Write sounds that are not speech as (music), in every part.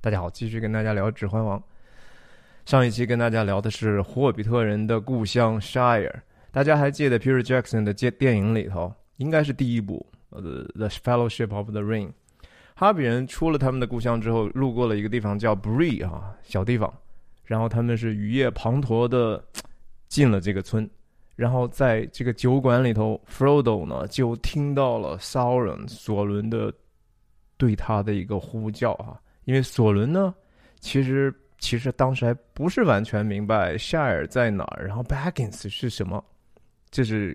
大家好，继续跟大家聊《指环王》。上一期跟大家聊的是霍比特人的故乡 Shire。大家还记得 Peter Jackson 的电电影里头，应该是第一部《呃 The Fellowship of the Ring》。哈比人出了他们的故乡之后，路过了一个地方叫 Bree 啊，小地方。然后他们是雨夜滂沱的进了这个村。然后在这个酒馆里头，Frodo 呢就听到了 Sauron 索伦的对他的一个呼叫啊，因为索伦呢，其实其实当时还不是完全明白夏尔在哪儿，然后 Baggins 是什么，这是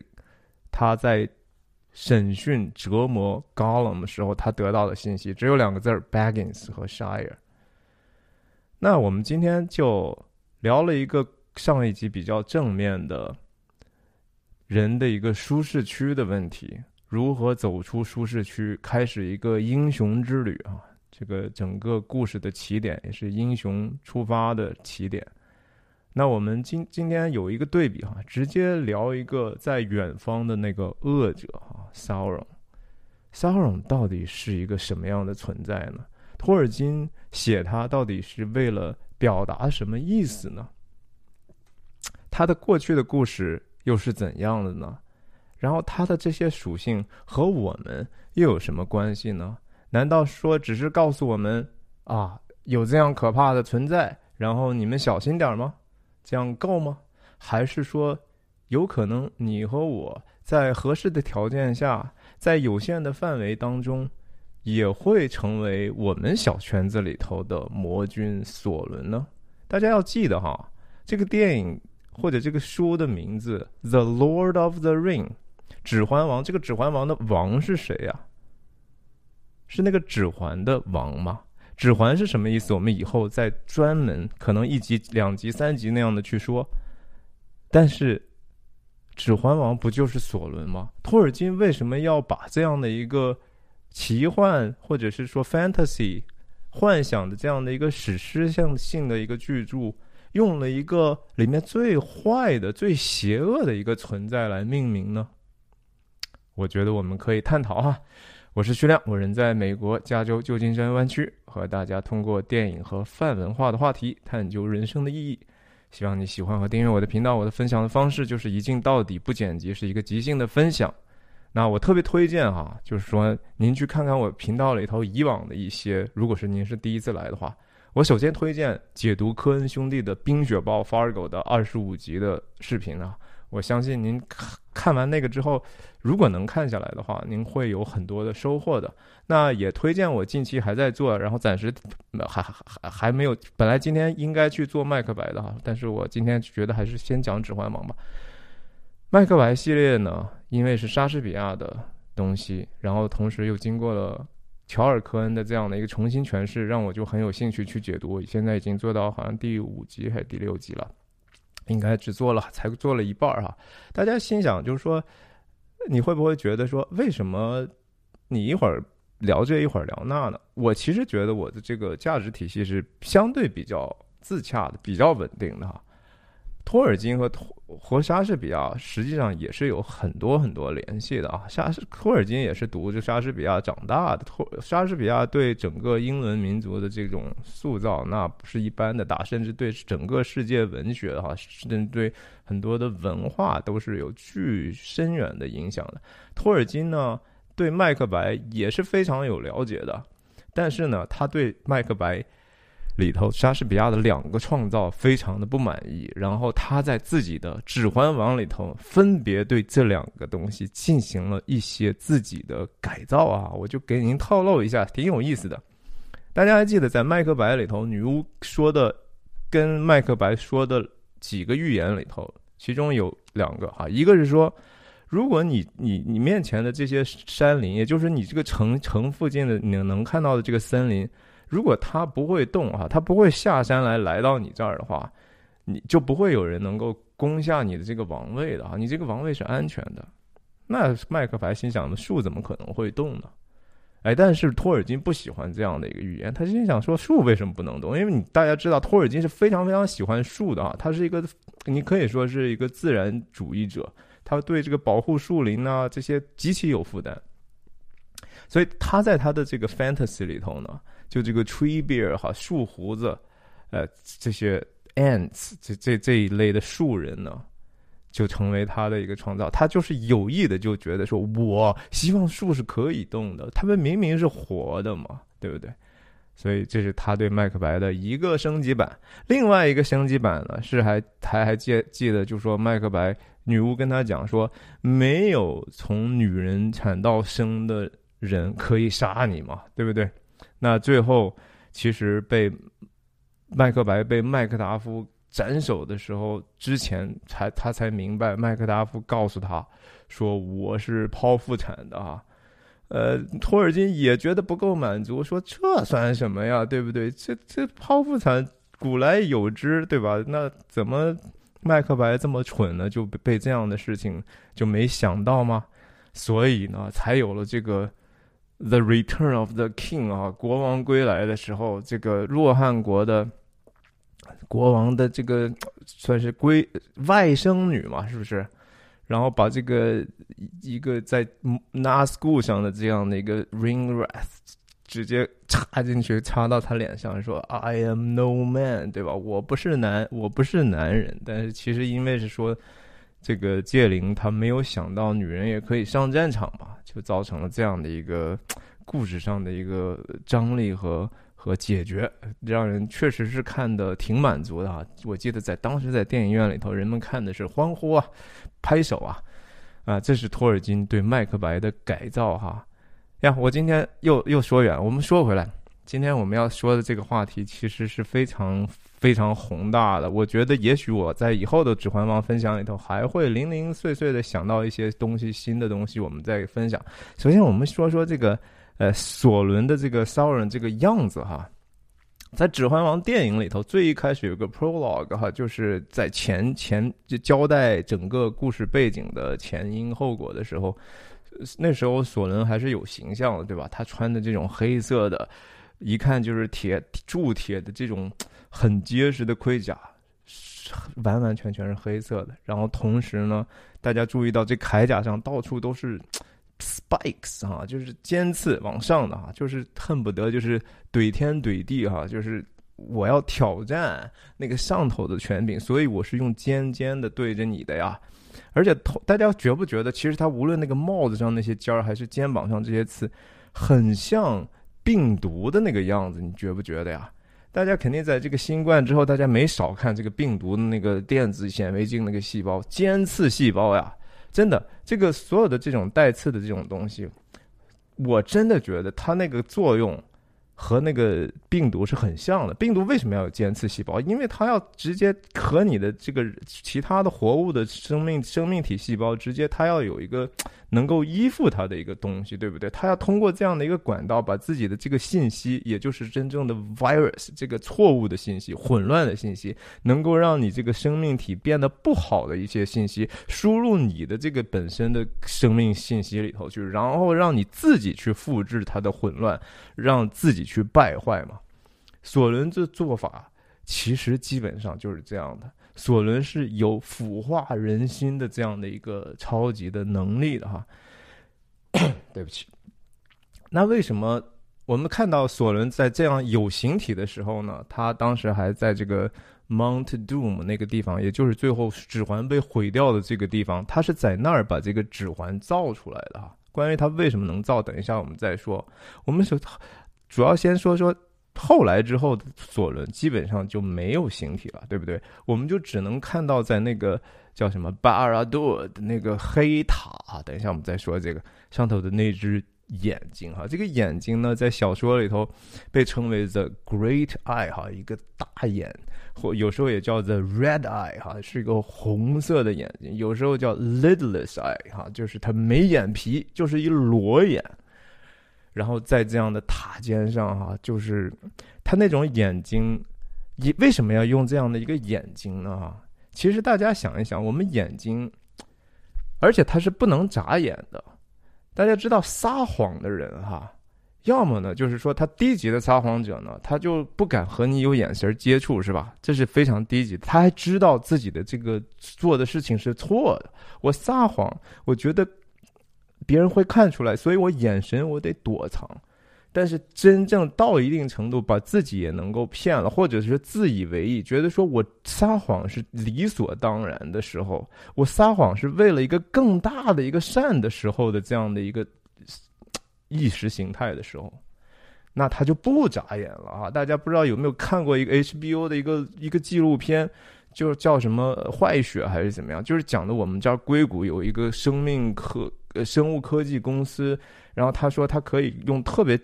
他在审讯折磨 Gollum 的时候他得到的信息，只有两个字儿 Baggins 和 Shire。那我们今天就聊了一个上一集比较正面的。人的一个舒适区的问题，如何走出舒适区，开始一个英雄之旅啊？这个整个故事的起点也是英雄出发的起点。那我们今今天有一个对比哈，直接聊一个在远方的那个恶者哈，Sauron。Sauron 到底是一个什么样的存在呢？托尔金写他到底是为了表达什么意思呢？他的过去的故事。又是怎样的呢？然后他的这些属性和我们又有什么关系呢？难道说只是告诉我们啊，有这样可怕的存在，然后你们小心点吗？这样够吗？还是说，有可能你和我在合适的条件下，在有限的范围当中，也会成为我们小圈子里头的魔君索伦呢？大家要记得哈，这个电影。或者这个书的名字《The Lord of the Ring》，指环王。这个指环王的王是谁呀？是那个指环的王吗？指环是什么意思？我们以后再专门可能一集、两集、三集那样的去说。但是，指环王不就是索伦吗？托尔金为什么要把这样的一个奇幻或者是说 fantasy 幻想的这样的一个史诗性性的一个巨著？用了一个里面最坏的、最邪恶的一个存在来命名呢？我觉得我们可以探讨哈。我是徐亮，我人在美国加州旧金山湾区，和大家通过电影和泛文化的话题探究人生的意义。希望你喜欢和订阅我的频道。我的分享的方式就是一镜到底，不剪辑，是一个即兴的分享。那我特别推荐哈，就是说您去看看我频道里头以往的一些，如果是您是第一次来的话。我首先推荐解读科恩兄弟的《冰雪暴》Fargo 的二十五集的视频啊！我相信您看看完那个之后，如果能看下来的话，您会有很多的收获的。那也推荐我近期还在做，然后暂时还还还没有。本来今天应该去做麦克白的哈，但是我今天觉得还是先讲《指环王》吧。麦克白系列呢，因为是莎士比亚的东西，然后同时又经过了。乔尔·科恩的这样的一个重新诠释，让我就很有兴趣去解读。现在已经做到好像第五集还是第六集了，应该只做了才做了一半儿哈。大家心想，就是说，你会不会觉得说，为什么你一会儿聊这一会儿聊那呢？我其实觉得我的这个价值体系是相对比较自洽的，比较稳定的哈。托尔金和托和莎士比亚实际上也是有很多很多联系的啊。莎士托尔金也是读着莎士比亚长大的，托莎士比亚对整个英伦民族的这种塑造那不是一般的大，甚至对整个世界文学哈，甚至对很多的文化都是有巨深远的影响的。托尔金呢，对麦克白也是非常有了解的，但是呢，他对麦克白。里头，莎士比亚的两个创造非常的不满意，然后他在自己的《指环王》里头分别对这两个东西进行了一些自己的改造啊，我就给您透露一下，挺有意思的。大家还记得在《麦克白》里头，女巫说的跟麦克白说的几个预言里头，其中有两个哈，一个是说，如果你你你面前的这些山林，也就是你这个城城附近的你能看到的这个森林。如果他不会动啊，他不会下山来来到你这儿的话，你就不会有人能够攻下你的这个王位的啊，你这个王位是安全的。那麦克白心想的树怎么可能会动呢？哎，但是托尔金不喜欢这样的一个预言，他心想说树为什么不能动？因为你大家知道托尔金是非常非常喜欢树的啊，他是一个你可以说是一个自然主义者，他对这个保护树林啊这些极其有负担。所以他在他的这个 fantasy 里头呢，就这个 tree bear 哈树胡子，呃，这些 ants 这这这一类的树人呢，就成为他的一个创造。他就是有意的就觉得说，我希望树是可以动的，他们明明是活的嘛，对不对？所以这是他对麦克白的一个升级版。另外一个升级版呢，是还还还记记得，就说麦克白女巫跟他讲说，没有从女人产到生的人可以杀你嘛，对不对？那最后其实被麦克白被麦克达夫斩首的时候，之前才他才明白，麦克达夫告诉他说我是剖腹产的啊。呃，托尔金也觉得不够满足，说这算什么呀，对不对？这这剖腹产古来有之，对吧？那怎么麦克白这么蠢呢？就被这样的事情就没想到吗？所以呢，才有了这个《The Return of the King》啊，国王归来的时候，这个洛汉国的国王的这个算是归外甥女嘛，是不是？然后把这个一个在 NASCU 上的这样的一个 ring wrath 直接插进去，插到他脸上，说 I am no man，对吧？我不是男，我不是男人。但是其实因为是说这个戒灵他没有想到女人也可以上战场嘛，就造成了这样的一个 (tsk) 故事上的一个张力和。和解决，让人确实是看的挺满足的哈。我记得在当时在电影院里头，人们看的是欢呼啊，拍手啊，啊，这是托尔金对麦克白的改造哈。呀，我今天又又说远了，我们说回来，今天我们要说的这个话题其实是非常非常宏大的。我觉得也许我在以后的《指环王》分享里头还会零零碎碎的想到一些东西，新的东西我们再分享。首先，我们说说这个。呃，索伦的这个 Sauron 这个样子哈，在《指环王》电影里头，最一开始有个 prologue 哈，就是在前前就交代整个故事背景的前因后果的时候，那时候索伦还是有形象的，对吧？他穿的这种黑色的，一看就是铁铸铁的这种很结实的盔甲，完完全全是黑色的。然后同时呢，大家注意到这铠甲上到处都是。spikes 哈，就是尖刺往上的哈，就是恨不得就是怼天怼地哈，就是我要挑战那个上头的权柄，所以我是用尖尖的对着你的呀。而且头，大家觉不觉得，其实他无论那个帽子上那些尖儿，还是肩膀上这些刺，很像病毒的那个样子，你觉不觉得呀？大家肯定在这个新冠之后，大家没少看这个病毒的那个电子显微镜那个细胞，尖刺细胞呀。真的，这个所有的这种带刺的这种东西，我真的觉得它那个作用。和那个病毒是很像的。病毒为什么要有尖刺细胞？因为它要直接和你的这个其他的活物的生命生命体细胞直接，它要有一个能够依附它的一个东西，对不对？它要通过这样的一个管道，把自己的这个信息，也就是真正的 virus 这个错误的信息、混乱的信息，能够让你这个生命体变得不好的一些信息输入你的这个本身的生命信息里头去，然后让你自己去复制它的混乱，让自己。去败坏嘛？索伦这做法其实基本上就是这样的。索伦是有腐化人心的这样的一个超级的能力的哈。(coughs) 对不起，那为什么我们看到索伦在这样有形体的时候呢？他当时还在这个 Mount Doom 那个地方，也就是最后指环被毁掉的这个地方，他是在那儿把这个指环造出来的哈。关于他为什么能造，等一下我们再说。我们首。主要先说说后来之后的索伦，基本上就没有形体了，对不对？我们就只能看到在那个叫什么巴尔多的那个黑塔啊，等一下我们再说这个上头的那只眼睛哈，这个眼睛呢，在小说里头被称为 the great eye 哈，一个大眼，或有时候也叫 the red eye 哈，是一个红色的眼睛，有时候叫 lidless eye 哈，就是它没眼皮，就是一裸眼。然后在这样的塔尖上，哈，就是他那种眼睛，为为什么要用这样的一个眼睛呢？其实大家想一想，我们眼睛，而且他是不能眨眼的。大家知道撒谎的人，哈，要么呢，就是说他低级的撒谎者呢，他就不敢和你有眼神接触，是吧？这是非常低级。他还知道自己的这个做的事情是错的。我撒谎，我觉得。别人会看出来，所以我眼神我得躲藏。但是真正到一定程度，把自己也能够骗了，或者是自以为意，觉得说我撒谎是理所当然的时候，我撒谎是为了一个更大的一个善的时候的这样的一个意识形态的时候，那他就不眨眼了啊！大家不知道有没有看过一个 HBO 的一个一个纪录片，就是叫什么坏血还是怎么样？就是讲的我们这儿硅谷有一个生命科呃生物科技公司，然后他说他可以用特别。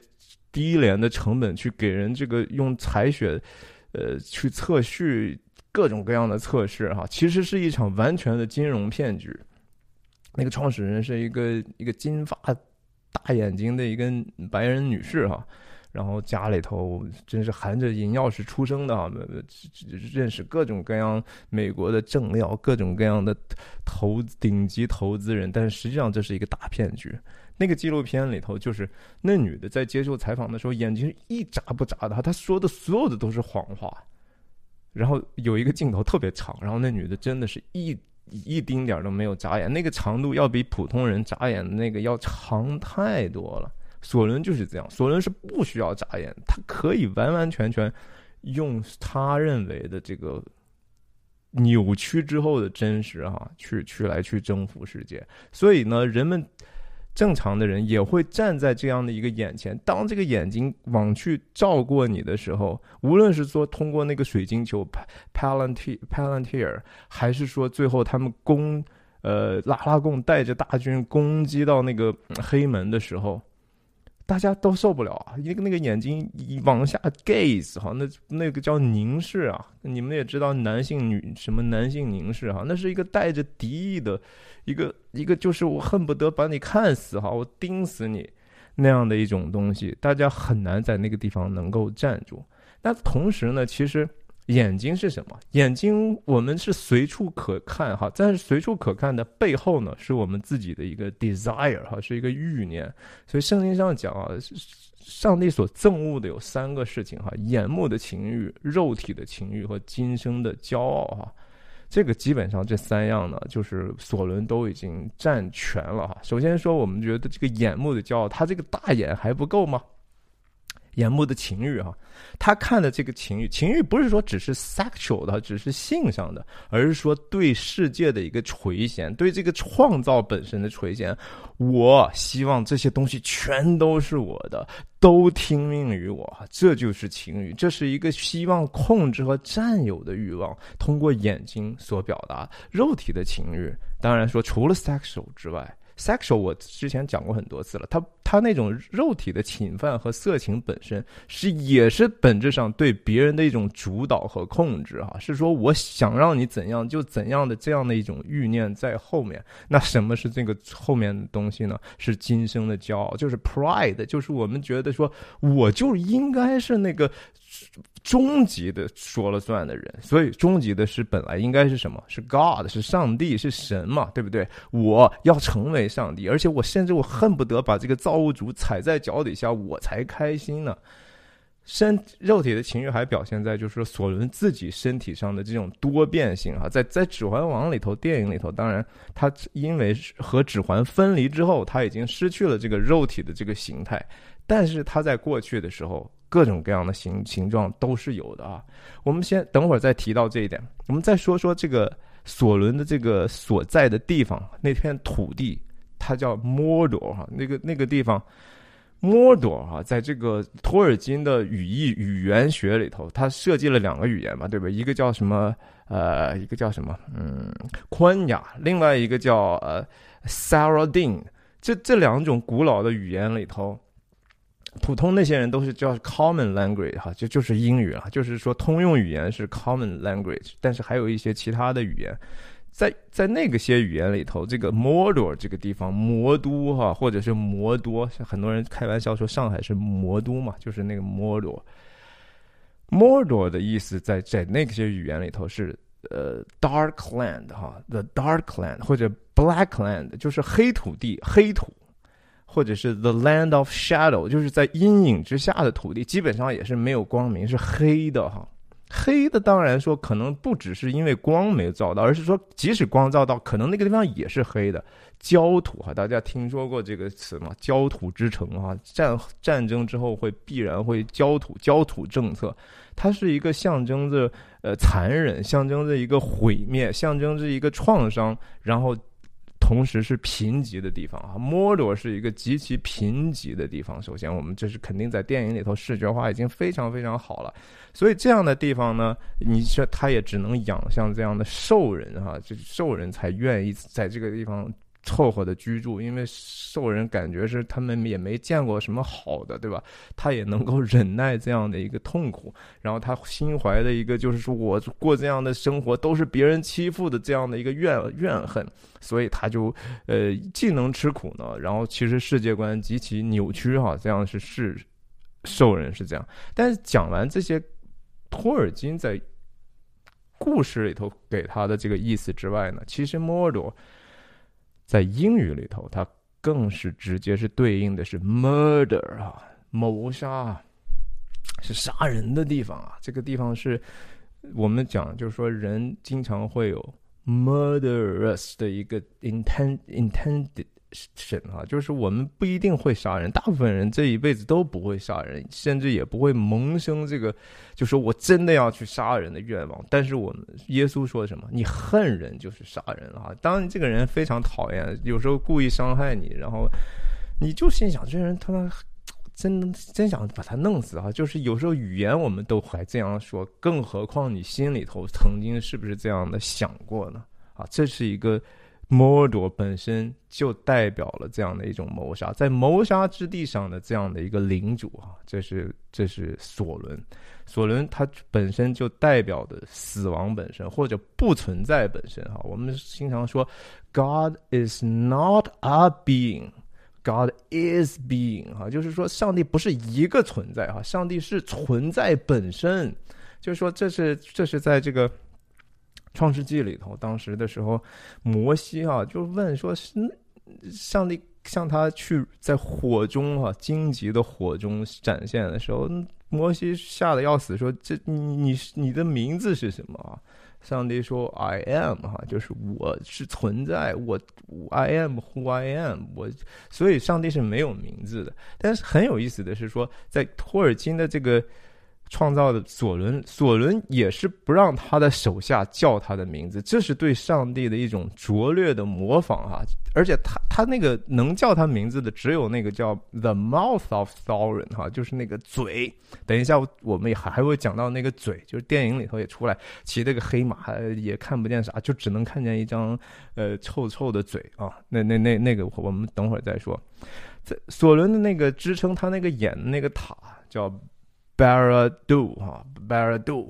低廉的成本去给人这个用采血，呃，去测序各种各样的测试哈，其实是一场完全的金融骗局。那个创始人是一个一个金发大眼睛的一个白人女士哈，然后家里头真是含着银钥匙出生的，认识各种各样美国的政要，各种各样的投顶级投资人，但实际上这是一个大骗局。那个纪录片里头，就是那女的在接受采访的时候，眼睛一眨不眨的，她说的所有的都是谎话。然后有一个镜头特别长，然后那女的真的是一一丁点儿都没有眨眼，那个长度要比普通人眨眼的那个要长太多了。索伦就是这样，索伦是不需要眨眼，他可以完完全全用他认为的这个扭曲之后的真实哈，去去来去征服世界。所以呢，人们。正常的人也会站在这样的一个眼前，当这个眼睛往去照过你的时候，无论是说通过那个水晶球 Palantir Palantir，还是说最后他们攻呃拉拉贡带着大军攻击到那个黑门的时候。大家都受不了啊！一个那个眼睛往下 gaze 哈，那那个叫凝视啊。你们也知道，男性女什么男性凝视哈，那是一个带着敌意的，一个一个就是我恨不得把你看死哈，我盯死你那样的一种东西。大家很难在那个地方能够站住。那同时呢，其实。眼睛是什么？眼睛我们是随处可看哈，但是随处可看的背后呢，是我们自己的一个 desire 哈，是一个欲念。所以圣经上讲啊，上帝所憎恶的有三个事情哈：眼目的情欲、肉体的情欲和今生的骄傲哈。这个基本上这三样呢，就是索伦都已经占全了哈。首先说，我们觉得这个眼目的骄傲，他这个大眼还不够吗？眼目的情欲哈，他看的这个情欲，情欲不是说只是 sexual 的，只是性上的，而是说对世界的一个垂涎，对这个创造本身的垂涎。我希望这些东西全都是我的，都听命于我，这就是情欲，这是一个希望控制和占有的欲望，通过眼睛所表达肉体的情欲。当然说，除了 sexual 之外。Sexual 我之前讲过很多次了，他他那种肉体的侵犯和色情本身是也是本质上对别人的一种主导和控制哈，是说我想让你怎样就怎样的这样的一种欲念在后面。那什么是这个后面的东西呢？是今生的骄傲，就是 pride，就是我们觉得说我就应该是那个。终极的说了算的人，所以终极的是本来应该是什么？是 God，是上帝，是神嘛，对不对？我要成为上帝，而且我甚至我恨不得把这个造物主踩在脚底下，我才开心呢。身肉体的情欲还表现在就是说索伦自己身体上的这种多变性啊，在在《指环王》里头，电影里头，当然他因为和指环分离之后，他已经失去了这个肉体的这个形态，但是他在过去的时候。各种各样的形形状都是有的啊！我们先等会儿再提到这一点。我们再说说这个索伦的这个所在的地方，那片土地，它叫摩朵哈。那个那个地方，摩朵哈，在这个托尔金的语义语言学里头，他设计了两个语言嘛，对吧？一个叫什么？呃，一个叫什么？嗯，宽雅。另外一个叫呃 s a r a d i n 这这两种古老的语言里头。普通那些人都是叫 common language 哈，就就是英语啊，就是说通用语言是 common language，但是还有一些其他的语言，在在那个些语言里头，这个 m o d o r 这个地方，魔都哈，或者是魔多，很多人开玩笑说上海是魔都嘛，就是那个 m o d o r。m o d o r 的意思在在那些语言里头是呃 dark land 哈，the dark land 或者 black land，就是黑土地，黑土。或者是 the land of shadow，就是在阴影之下的土地，基本上也是没有光明，是黑的哈。黑的当然说可能不只是因为光没照到，而是说即使光照到，可能那个地方也是黑的。焦土哈，大家听说过这个词吗？焦土之城啊，战战争之后会必然会焦土，焦土政策，它是一个象征着呃残忍，象征着一个毁灭，象征着一个创伤，然后。同时是贫瘠的地方啊，摩多是一个极其贫瘠的地方。首先，我们这是肯定在电影里头视觉化已经非常非常好了。所以这样的地方呢，你说他也只能养像这样的兽人哈，这兽人才愿意在这个地方。凑合的居住，因为兽人感觉是他们也没见过什么好的，对吧？他也能够忍耐这样的一个痛苦，然后他心怀的一个就是说我过这样的生活都是别人欺负的这样的一个怨怨恨，所以他就呃既能吃苦呢，然后其实世界观极其扭曲哈，这样是是兽人是这样。但是讲完这些托尔金在故事里头给他的这个意思之外呢，其实摩尔多。在英语里头，它更是直接是对应的是 murder 啊，谋杀，是杀人的地方啊。这个地方是我们讲，就是说人经常会有 murderous 的一个 intent intended。神啊，就是我们不一定会杀人，大部分人这一辈子都不会杀人，甚至也不会萌生这个，就说我真的要去杀人的愿望。但是我们耶稣说什么？你恨人就是杀人啊！当你这个人非常讨厌，有时候故意伤害你，然后你就心想，这人他妈真真想把他弄死啊！就是有时候语言我们都还这样说，更何况你心里头曾经是不是这样的想过呢？啊，这是一个。Mordor 本身就代表了这样的一种谋杀，在谋杀之地上的这样的一个领主啊，这是这是索伦，索伦他本身就代表的死亡本身或者不存在本身哈。我们经常说，God is not a being，God is being 哈，就是说上帝不是一个存在哈，上帝是存在本身，就是说这是这是在这个。创世纪里头，当时的时候，摩西啊就问说：“是上帝向他去在火中啊荆棘的火中展现的时候，摩西吓得要死，说：‘这你你的名字是什么啊？’上帝说：‘I am 哈，就是我是存在，我 I am who I am。’我所以上帝是没有名字的。但是很有意思的是说，在托尔金的这个。创造的索伦，索伦也是不让他的手下叫他的名字，这是对上帝的一种拙劣的模仿哈。而且他他那个能叫他名字的，只有那个叫 The Mouth of Thorin 哈，就是那个嘴。等一下，我们也还还会讲到那个嘴，就是电影里头也出来骑那个黑马，也看不见啥，就只能看见一张呃臭臭的嘴啊。那那那那个我们等会儿再说。在索伦的那个支撑他那个眼的那个塔叫。B a r a d o 哈 b a r a d o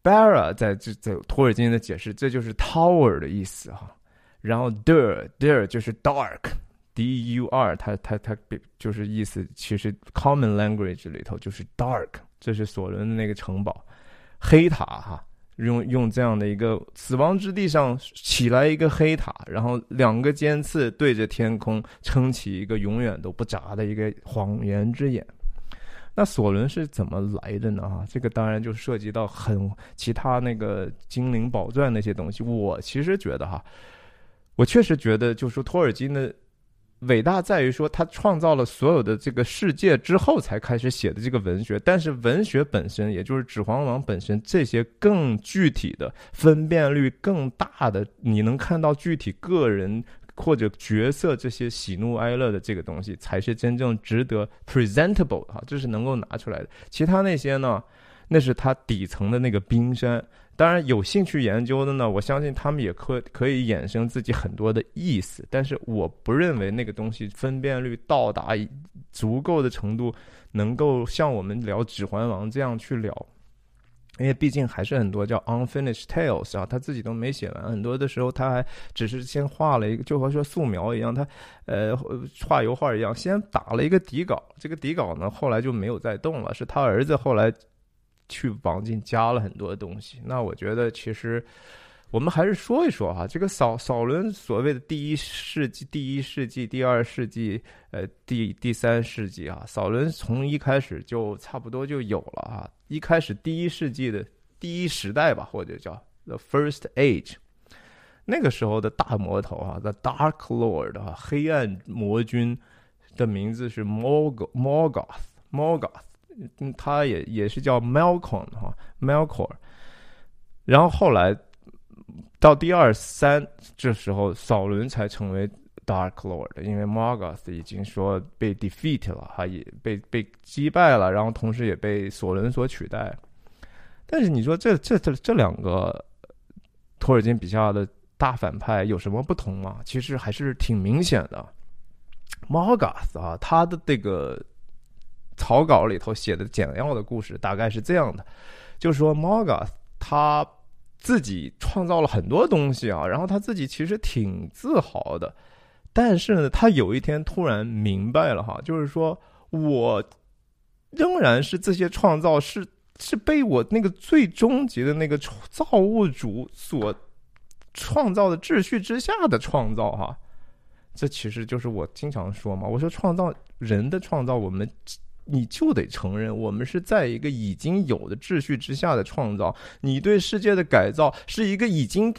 b a r a 在这在托尔金的解释，这就是 tower 的意思哈。然后 Dur，Dur 就是 dark，D U R，它它它就是意思，其实 common language 里头就是 dark，这是索伦的那个城堡，黑塔哈，用用这样的一个死亡之地上起来一个黑塔，然后两个尖刺对着天空，撑起一个永远都不眨的一个谎言之眼。那索伦是怎么来的呢？哈，这个当然就涉及到很其他那个精灵宝钻那些东西。我其实觉得哈，我确实觉得，就是说托尔金的伟大在于说他创造了所有的这个世界之后才开始写的这个文学。但是文学本身，也就是《指环王》本身，这些更具体的、分辨率更大的，你能看到具体个人。或者角色这些喜怒哀乐的这个东西，才是真正值得 presentable 哈，这是能够拿出来的。其他那些呢，那是它底层的那个冰山。当然，有兴趣研究的呢，我相信他们也可可以衍生自己很多的意思。但是，我不认为那个东西分辨率到达足够的程度，能够像我们聊《指环王》这样去聊。因为毕竟还是很多叫 unfinished tales 啊，他自己都没写完。很多的时候他还只是先画了一个，就和说素描一样，他呃画油画一样，先打了一个底稿。这个底稿呢，后来就没有再动了，是他儿子后来去往进加了很多东西。那我觉得其实。我们还是说一说哈，这个扫扫伦所谓的第一世纪、第一世纪、第二世纪、呃，第第三世纪啊，扫伦从一开始就差不多就有了啊。一开始第一世纪的第一时代吧，或者叫 The First Age。那个时候的大魔头啊，The Dark Lord 啊，黑暗魔君的名字是 Morgoth Morgoth，嗯，他也也是叫 Malcolm 哈，Malcolm。然后后来到第二三这时候，扫伦才成为 Dark Lord，因为 Morgoth 已经说被 defeat 了哈，也被被击败了，然后同时也被索伦所取代。但是你说这这这这两个托尔金笔下的。大反派有什么不同吗？其实还是挺明显的。Morgoth 啊，他的这个草稿里头写的简要的故事大概是这样的：，就是说 Morgoth 他自己创造了很多东西啊，然后他自己其实挺自豪的。但是呢，他有一天突然明白了哈，就是说我仍然是这些创造是是被我那个最终极的那个造物主所。创造的秩序之下的创造，哈，这其实就是我经常说嘛。我说创造人的创造，我们你就得承认，我们是在一个已经有的秩序之下的创造。你对世界的改造是一个已经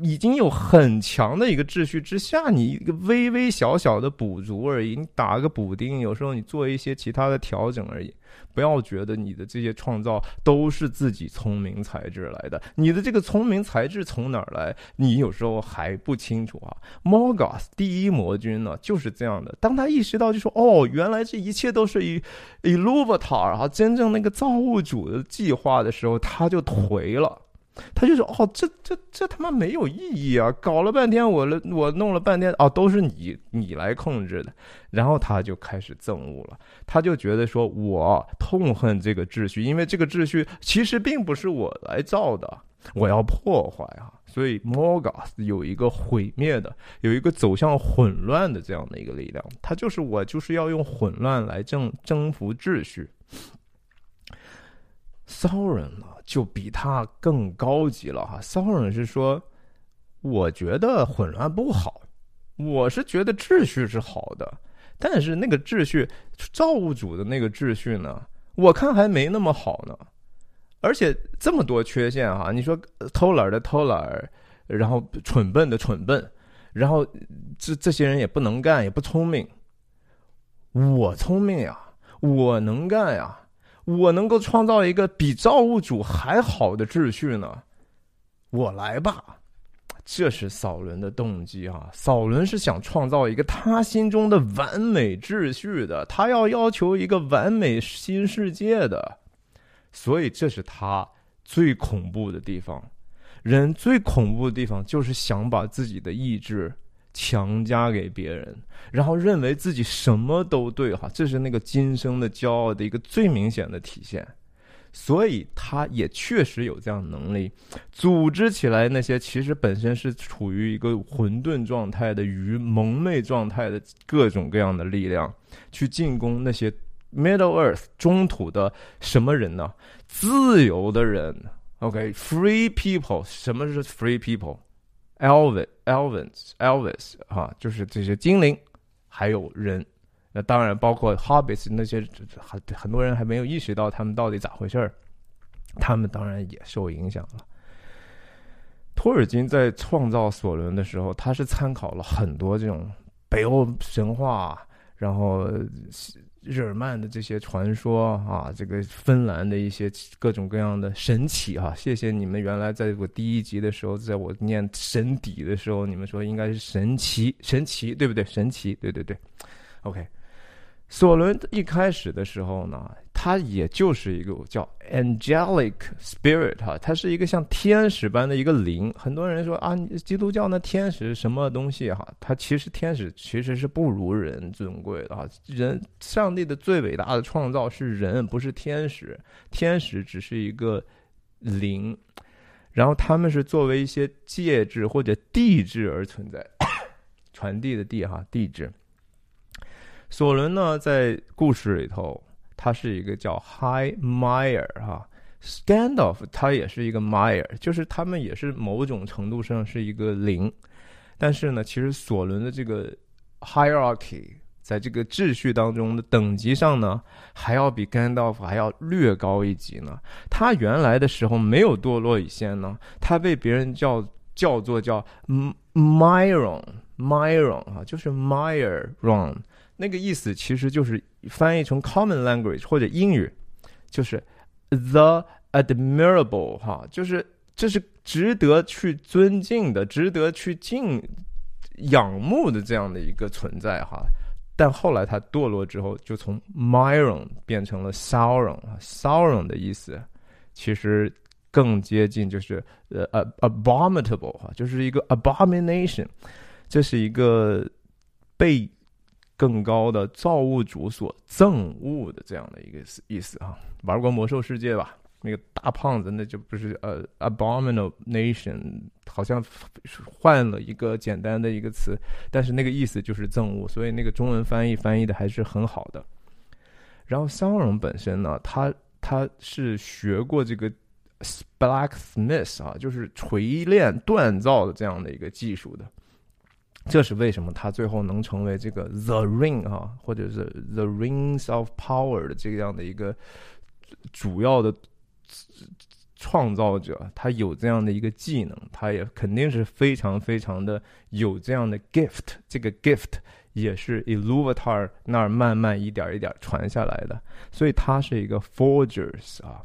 已经有很强的一个秩序之下，你一个微微小小的补足而已，你打个补丁，有时候你做一些其他的调整而已。不要觉得你的这些创造都是自己聪明才智来的，你的这个聪明才智从哪儿来？你有时候还不清楚啊。Morgoth 第一魔君呢就是这样的，当他意识到就说哦，原来这一切都是以以 Luvatar 啊，真正那个造物主的计划的时候，他就颓了。他就说：“哦，这这这他妈没有意义啊！搞了半天，我了我弄了半天，哦，都是你你来控制的。”然后他就开始憎恶了，他就觉得说：“我痛恨这个秩序，因为这个秩序其实并不是我来造的，我要破坏啊！”所以 Morgoth 有一个毁灭的，有一个走向混乱的这样的一个力量，他就是我就是要用混乱来征征服秩序。骚人呢，就比他更高级了哈。骚人是说，我觉得混乱不好，我是觉得秩序是好的，但是那个秩序，造物主的那个秩序呢，我看还没那么好呢。而且这么多缺陷哈，你说偷懒的偷懒，然后蠢笨的蠢笨，然后这这些人也不能干，也不聪明。我聪明呀，我能干呀。我能够创造一个比造物主还好的秩序呢，我来吧，这是扫伦的动机啊。扫伦是想创造一个他心中的完美秩序的，他要要求一个完美新世界的，所以这是他最恐怖的地方。人最恐怖的地方就是想把自己的意志。强加给别人，然后认为自己什么都对，哈，这是那个今生的骄傲的一个最明显的体现。所以，他也确实有这样的能力，组织起来那些其实本身是处于一个混沌状态的、与蒙昧状态的各种各样的力量，去进攻那些 Middle Earth 中土的什么人呢？自由的人，OK，Free people，什么是 Free People？Elvin，Elvis, Elvis，哈，就是这些精灵，还有人，那当然包括 Hobbits 那些，很很多人还没有意识到他们到底咋回事儿，他们当然也受影响了。托尔金在创造索伦的时候，他是参考了很多这种北欧神话，然后。日耳曼的这些传说啊，这个芬兰的一些各种各样的神奇哈，谢谢你们原来在我第一集的时候，在我念神底的时候，你们说应该是神奇神奇，对不对？神奇，对对对，OK。索伦一开始的时候呢，他也就是一个叫 angelic spirit 哈，它是一个像天使般的一个灵。很多人说啊，基督教那天使什么东西哈？它其实天使其实是不如人尊贵的哈。人，上帝的最伟大的创造是人，不是天使。天使只是一个灵，然后他们是作为一些介质或者地质而存在，(coughs) 传递的地哈，地质。索伦呢，在故事里头，他是一个叫 High Mire 哈，Scandalf 他也是一个 Mire，就是他们也是某种程度上是一个零，但是呢，其实索伦的这个 hierarchy 在这个秩序当中的等级上呢，还要比 Gandalf 还要略高一级呢。他原来的时候没有堕落以先呢，他被别人叫叫做叫 Myron Myron 啊，就是 Myron，那个意思其实就是翻译成 Common Language 或者英语，就是 The Admirable 哈，就是这是值得去尊敬的，值得去敬仰慕的这样的一个存在哈。但后来他堕落之后，就从 Myron 变成了 Sauron 啊，Sauron 的意思其实更接近就是呃呃 abominable 哈，就是一个 abomination，这是一个被更高的造物主所憎恶的这样的一个意思啊。玩过魔兽世界吧？那个大胖子，那就不是呃，abomination，好像换了一个简单的一个词，但是那个意思就是憎恶，所以那个中文翻译翻译的还是很好的。然后桑荣本身呢，他他是学过这个 blacksmith 啊，就是锤炼锻造的这样的一个技术的。这是为什么他最后能成为这个 the ring 啊，或者是 the rings of power 的这样的一个主要的。创造者，他有这样的一个技能，他也肯定是非常非常的有这样的 gift。这个 gift 也是 Iluvatar 那儿慢慢一点一点传下来的，所以他是一个 forgers 啊。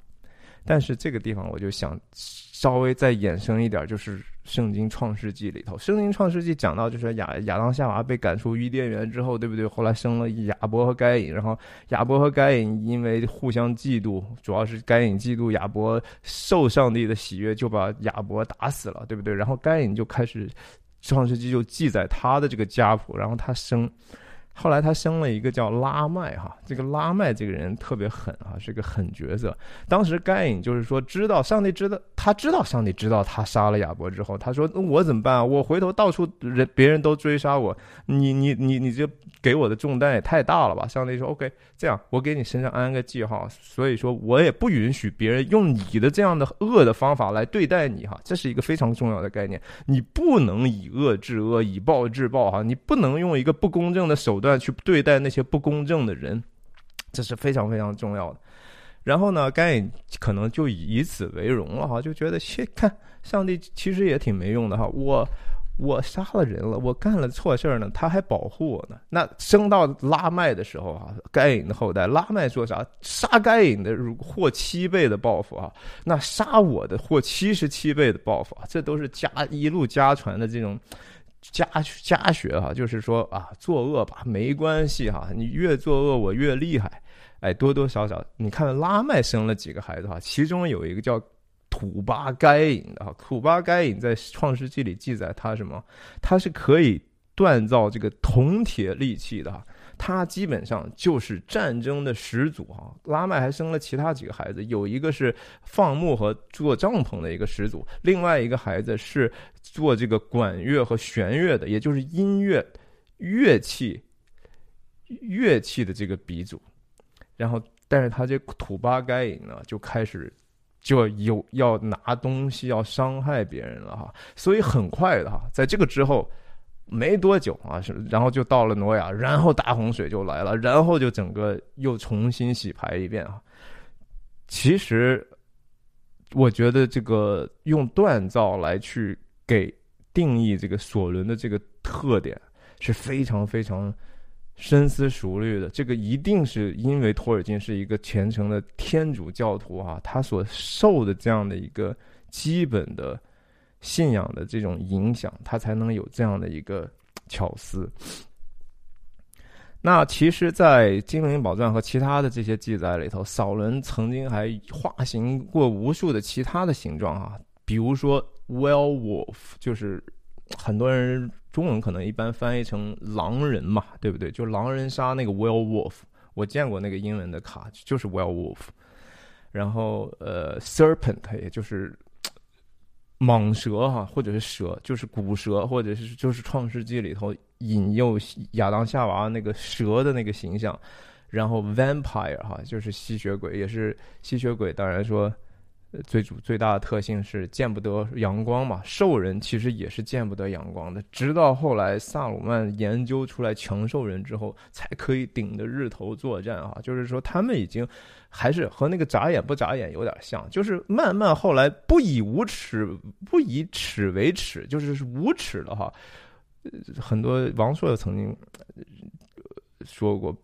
但是这个地方我就想稍微再衍生一点，就是。圣经创世纪里头，圣经创世纪讲到就是亚亚当夏娃被赶出伊甸园之后，对不对？后来生了亚伯和该隐，然后亚伯和该隐因为互相嫉妒，主要是该隐嫉妒亚伯受上帝的喜悦，就把亚伯打死了，对不对？然后该隐就开始创世纪就记载他的这个家谱，然后他生。后来他生了一个叫拉麦哈，这个拉麦这个人特别狠啊，是个狠角色。当时该隐就是说，知道上帝知道，他知道上帝知道他杀了亚伯之后，他说那我怎么办啊？我回头到处人别人都追杀我，你你你你这给我的重担也太大了吧？上帝说 OK，这样我给你身上安个记号，所以说我也不允许别人用你的这样的恶的方法来对待你哈，这是一个非常重要的概念，你不能以恶制恶，以暴制暴哈，你不能用一个不公正的手段。断去对待那些不公正的人，这是非常非常重要的。然后呢，该隐可能就以此为荣了哈，就觉得切，看上帝其实也挺没用的哈。我我杀了人了，我干了错事儿呢，他还保护我呢。那升到拉麦的时候啊，该隐的后代拉麦说啥？杀该隐的获七倍的报复啊，那杀我的获七十七倍的报复啊，这都是家一路家传的这种。家家学哈，就是说啊，作恶吧没关系哈，你越作恶我越厉害，哎，多多少少，你看拉麦生了几个孩子哈，其中有一个叫土巴该隐的哈，土巴该隐在创世纪里记载他什么？他是可以锻造这个铜铁利器的哈。他基本上就是战争的始祖哈，拉麦还生了其他几个孩子，有一个是放牧和做帐篷的一个始祖，另外一个孩子是做这个管乐和弦乐的，也就是音乐乐器乐器的这个鼻祖。然后，但是他这土巴该隐呢，就开始就有要拿东西要伤害别人了哈，所以很快的哈，在这个之后。没多久啊，是然后就到了挪亚，然后大洪水就来了，然后就整个又重新洗牌一遍啊。其实，我觉得这个用锻造来去给定义这个索伦的这个特点是非常非常深思熟虑的。这个一定是因为托尔金是一个虔诚的天主教徒啊，他所受的这样的一个基本的。信仰的这种影响，他才能有这样的一个巧思。那其实，在《精灵宝钻》和其他的这些记载里头，扫伦曾经还化形过无数的其他的形状啊，比如说 “well wolf”，就是很多人中文可能一般翻译成“狼人”嘛，对不对？就狼人杀那个 “well wolf”，我见过那个英文的卡，就是 “well wolf”。然后，呃，“Serpent”，也就是。蟒蛇哈，或者是蛇，就是古蛇，或者是就是《创世纪》里头引诱亚当夏娃那个蛇的那个形象，然后 vampire 哈，就是吸血鬼，也是吸血鬼。当然说，最主最大的特性是见不得阳光嘛，兽人其实也是见不得阳光的。直到后来萨鲁曼研究出来强兽人之后，才可以顶着日头作战啊。就是说，他们已经还是和那个眨眼不眨眼有点像，就是慢慢后来不以无耻不以耻为耻，就是无耻了哈。很多王朔曾经说过。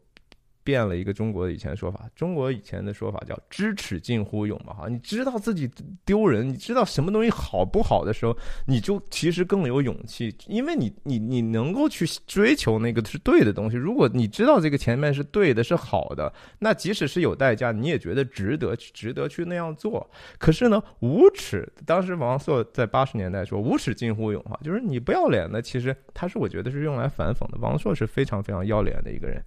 变了一个中国以前的说法，中国以前的说法叫“知耻近乎勇”嘛，哈，你知道自己丢人，你知道什么东西好不好的时候，你就其实更有勇气，因为你你你能够去追求那个是对的东西。如果你知道这个前面是对的，是好的，那即使是有代价，你也觉得值得，值得去那样做。可是呢，无耻，当时王朔在八十年代说“无耻近乎勇”哈，就是你不要脸的，其实他是我觉得是用来反讽的。王朔是非常非常要脸的一个人。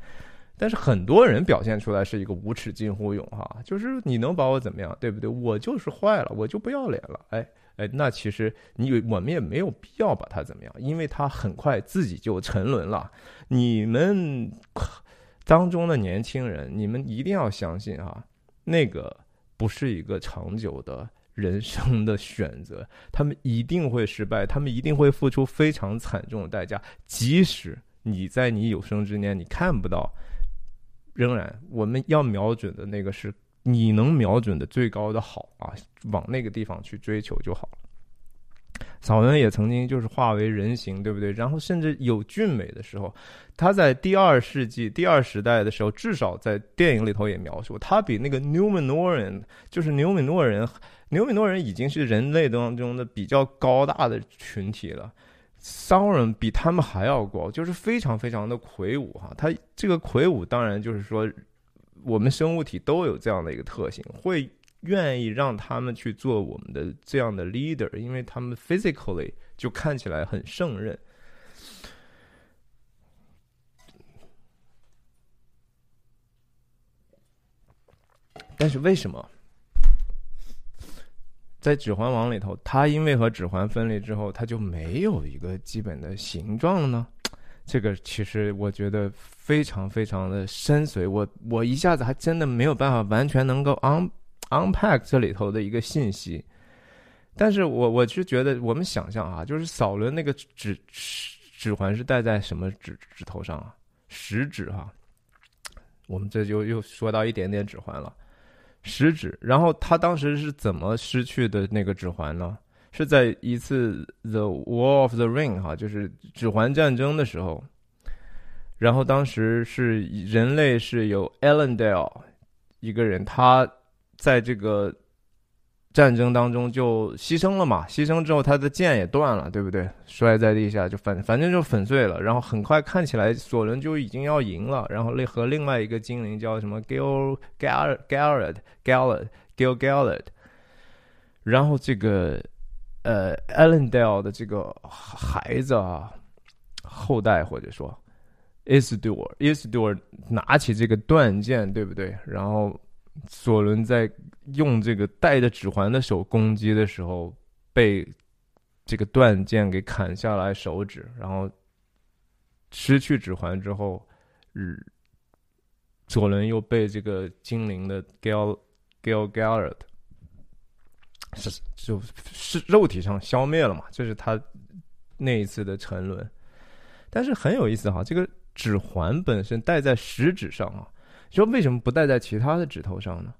但是很多人表现出来是一个无耻近乎勇哈，就是你能把我怎么样，对不对？我就是坏了，我就不要脸了，哎哎，那其实你我们也没有必要把他怎么样，因为他很快自己就沉沦了。你们当中的年轻人，你们一定要相信啊，那个不是一个长久的人生的选择，他们一定会失败，他们一定会付出非常惨重的代价，即使你在你有生之年你看不到。仍然，我们要瞄准的那个是你能瞄准的最高的好啊，往那个地方去追求就好了。草原也曾经就是化为人形，对不对？然后甚至有俊美的时候，他在第二世纪、第二时代的时候，至少在电影里头也描述，他比那个纽米诺人，就是纽米诺人，纽米诺人已经是人类当中的比较高大的群体了。商人比他们还要高，就是非常非常的魁梧哈。他这个魁梧，当然就是说，我们生物体都有这样的一个特性，会愿意让他们去做我们的这样的 leader，因为他们 physically 就看起来很胜任。但是为什么？在《指环王》里头，它因为和指环分离之后，它就没有一个基本的形状了呢。这个其实我觉得非常非常的深邃，我我一下子还真的没有办法完全能够 un unpack 这里头的一个信息。但是我我是觉得，我们想象啊，就是扫伦那个指指环是戴在什么指指头上啊？食指哈。我们这就又说到一点点指环了。食指，然后他当时是怎么失去的那个指环呢？是在一次 The War of the Ring 哈，就是指环战争的时候，然后当时是人类是有 Elendel 一个人，他在这个。战争当中就牺牲了嘛，牺牲之后他的剑也断了，对不对？摔在地下就反反正就粉碎了。然后很快看起来索伦就已经要赢了。然后另和另外一个精灵叫什么 Gil Gal Gallad Gallad Gil Gallad。然后这个呃 Ellendel 的这个孩子啊，后代或者说 Isidor Isidor 拿起这个断剑，对不对？然后。索伦在用这个带着指环的手攻击的时候，被这个断剑给砍下来手指，然后失去指环之后，日索伦又被这个精灵的 Gal Gal Gallard 是就是肉体上消灭了嘛？这是他那一次的沉沦。但是很有意思哈，这个指环本身戴在食指上啊。说为什么不戴在其他的指头上呢？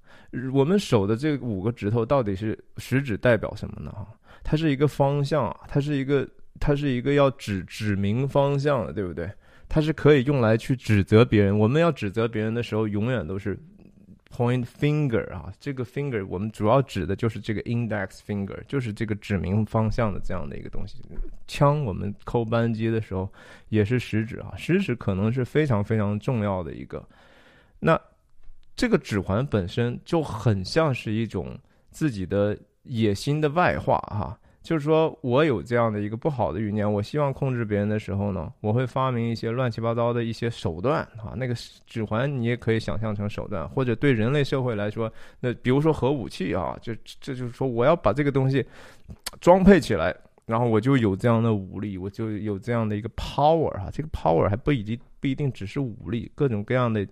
我们手的这五个指头到底是食指代表什么呢？哈，它是一个方向啊，它是一个，它是一个要指指明方向的，对不对？它是可以用来去指责别人。我们要指责别人的时候，永远都是 point finger 啊，这个 finger 我们主要指的就是这个 index finger，就是这个指明方向的这样的一个东西。枪我们扣扳机的时候也是食指啊，食指可能是非常非常重要的一个。那这个指环本身就很像是一种自己的野心的外化，哈，就是说我有这样的一个不好的欲念，我希望控制别人的时候呢，我会发明一些乱七八糟的一些手段，啊，那个指环你也可以想象成手段，或者对人类社会来说，那比如说核武器啊，就这就是说我要把这个东西装配起来，然后我就有这样的武力，我就有这样的一个 power 哈，这个 power 还不一定不一定只是武力，各种各样的。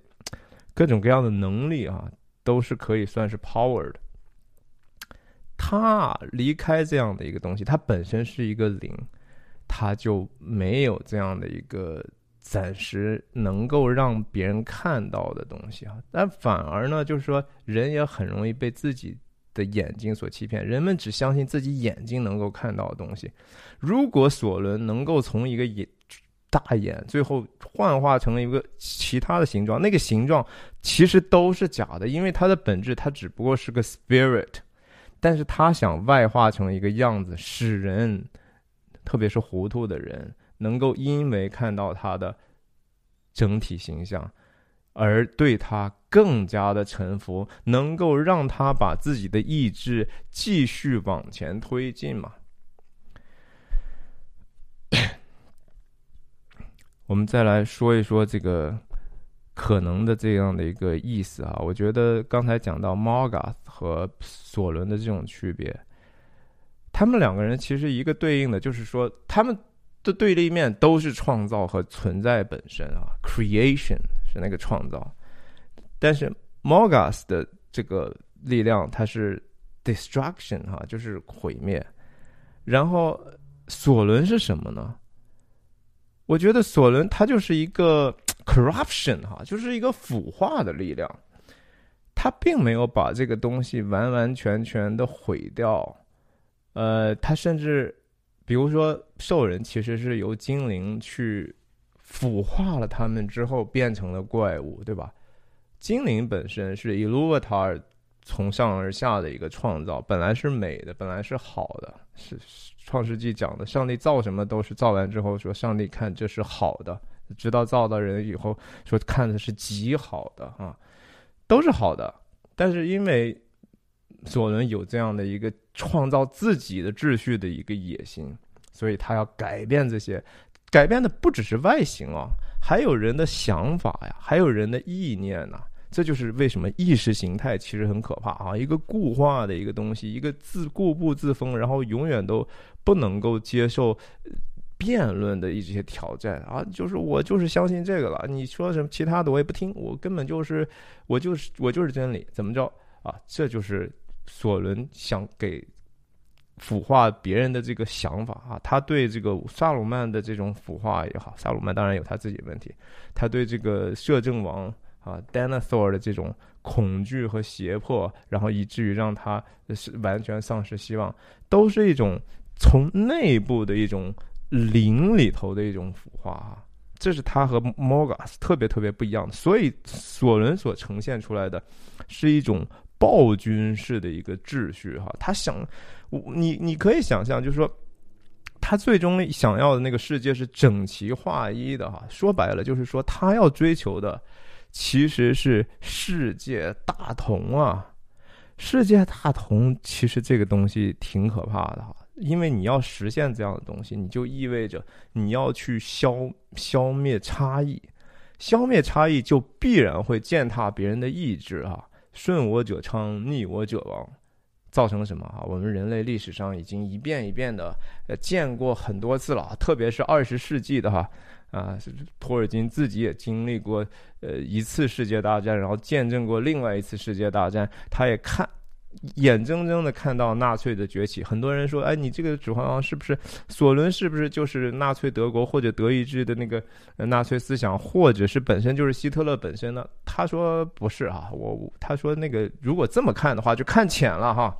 各种各样的能力啊，都是可以算是 power 的。他离开这样的一个东西，他本身是一个零，他就没有这样的一个暂时能够让别人看到的东西啊。但反而呢，就是说人也很容易被自己的眼睛所欺骗，人们只相信自己眼睛能够看到的东西。如果索伦能够从一个眼大眼，最后幻化成了一个其他的形状，那个形状其实都是假的，因为它的本质它只不过是个 spirit，但是他想外化成一个样子，使人，特别是糊涂的人，能够因为看到他的整体形象，而对他更加的臣服，能够让他把自己的意志继续往前推进嘛。我们再来说一说这个可能的这样的一个意思啊，我觉得刚才讲到 Morgoth 和索伦的这种区别，他们两个人其实一个对应的就是说，他们的对立面都是创造和存在本身啊，creation 是那个创造，但是 Morgoth 的这个力量它是 destruction 哈，就是毁灭，然后索伦是什么呢？我觉得索伦他就是一个 corruption 哈，就是一个腐化的力量，他并没有把这个东西完完全全的毁掉，呃，他甚至比如说兽人其实是由精灵去腐化了他们之后变成了怪物，对吧？精灵本身是 Iluvatar 从上而下的一个创造，本来是美的，本来是好的，是。创世纪讲的，上帝造什么都是造完之后说，上帝看这是好的，直到造到人以后说看的是极好的啊，都是好的。但是因为索伦有这样的一个创造自己的秩序的一个野心，所以他要改变这些，改变的不只是外形啊，还有人的想法呀，还有人的意念呐。这就是为什么意识形态其实很可怕啊！一个固化的一个东西，一个自固步自封，然后永远都不能够接受辩论的一些挑战啊！就是我就是相信这个了，你说什么其他的我也不听，我根本就是我就是我就是真理，怎么着啊？这就是索伦想给腐化别人的这个想法啊！他对这个萨鲁曼的这种腐化也好，萨鲁曼当然有他自己的问题，他对这个摄政王。啊，Denethor 的这种恐惧和胁迫，然后以至于让他是完全丧失希望，都是一种从内部的一种灵里头的一种腐化啊。这是他和 Morgas 特别特别不一样的。所以索伦所呈现出来的是一种暴君式的一个秩序哈。他想，你你可以想象，就是说，他最终想要的那个世界是整齐划一的哈。说白了，就是说他要追求的。其实是世界大同啊！世界大同，其实这个东西挺可怕的哈，因为你要实现这样的东西，你就意味着你要去消消灭差异，消灭差异就必然会践踏别人的意志啊！顺我者昌，逆我者亡，造成什么啊？我们人类历史上已经一遍一遍的呃见过很多次了，特别是二十世纪的哈。啊托尔金自己也经历过呃一次世界大战，然后见证过另外一次世界大战，他也看眼睁睁的看到纳粹的崛起。很多人说，哎，你这个指环王是不是索伦？是不是就是纳粹德国或者德意志的那个纳粹思想，或者是本身就是希特勒本身呢？他说不是啊，我他说那个如果这么看的话，就看浅了哈，